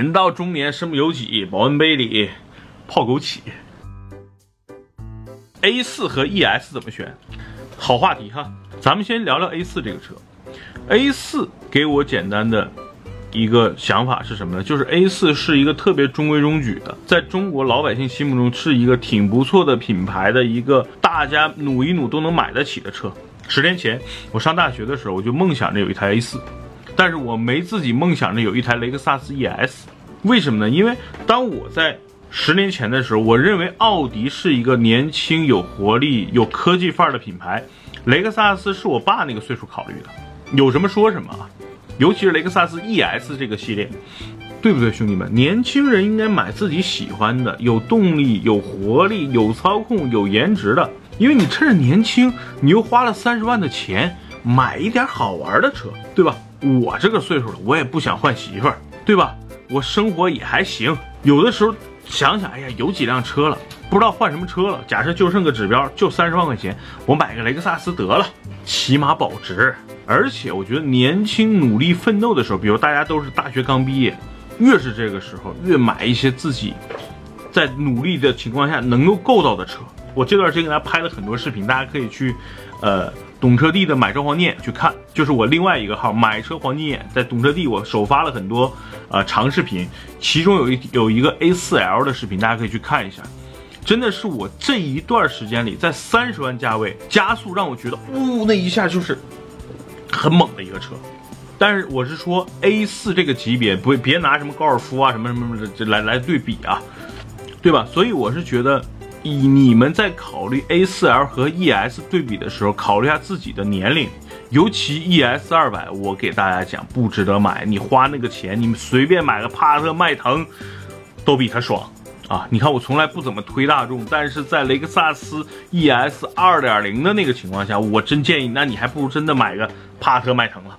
人到中年身不由己，保温杯里泡枸杞。A 四和 ES 怎么选？好话题哈，咱们先聊聊 A 四这个车。A 四给我简单的一个想法是什么呢？就是 A 四是一个特别中规中矩的，在中国老百姓心目中是一个挺不错的品牌的一个大家努一努都能买得起的车。十年前我上大学的时候，我就梦想着有一台 A 四，但是我没自己梦想着有一台雷克萨斯 ES。为什么呢？因为当我在十年前的时候，我认为奥迪是一个年轻、有活力、有科技范儿的品牌，雷克萨斯是我爸那个岁数考虑的，有什么说什么啊。尤其是雷克萨斯 ES 这个系列，对不对，兄弟们？年轻人应该买自己喜欢的，有动力、有活力、有操控、有颜值的，因为你趁着年轻，你又花了三十万的钱买一点好玩的车，对吧？我这个岁数了，我也不想换媳妇儿，对吧？我生活也还行，有的时候。想想，哎呀，有几辆车了，不知道换什么车了。假设就剩个指标，就三十万块钱，我买个雷克萨斯得了，起码保值。而且我觉得年轻努力奋斗的时候，比如大家都是大学刚毕业，越是这个时候，越买一些自己在努力的情况下能够够到的车。我这段时间给大家拍了很多视频，大家可以去，呃。懂车帝的买车黄金眼去看，就是我另外一个号买车黄金眼，在懂车帝我首发了很多呃长视频，其中有一有一个 A4L 的视频，大家可以去看一下，真的是我这一段时间里在三十万价位加速让我觉得，呜那一下就是很猛的一个车，但是我是说 A4 这个级别不别拿什么高尔夫啊什么什么什么的来来对比啊，对吧？所以我是觉得。以你们在考虑 A4L 和 ES 对比的时候，考虑一下自己的年龄，尤其 ES 二百，我给大家讲不值得买。你花那个钱，你们随便买个帕萨特、迈腾，都比它爽啊！你看我从来不怎么推大众，但是在雷克萨斯 ES 二点零的那个情况下，我真建议，那你还不如真的买个帕萨特、迈腾了。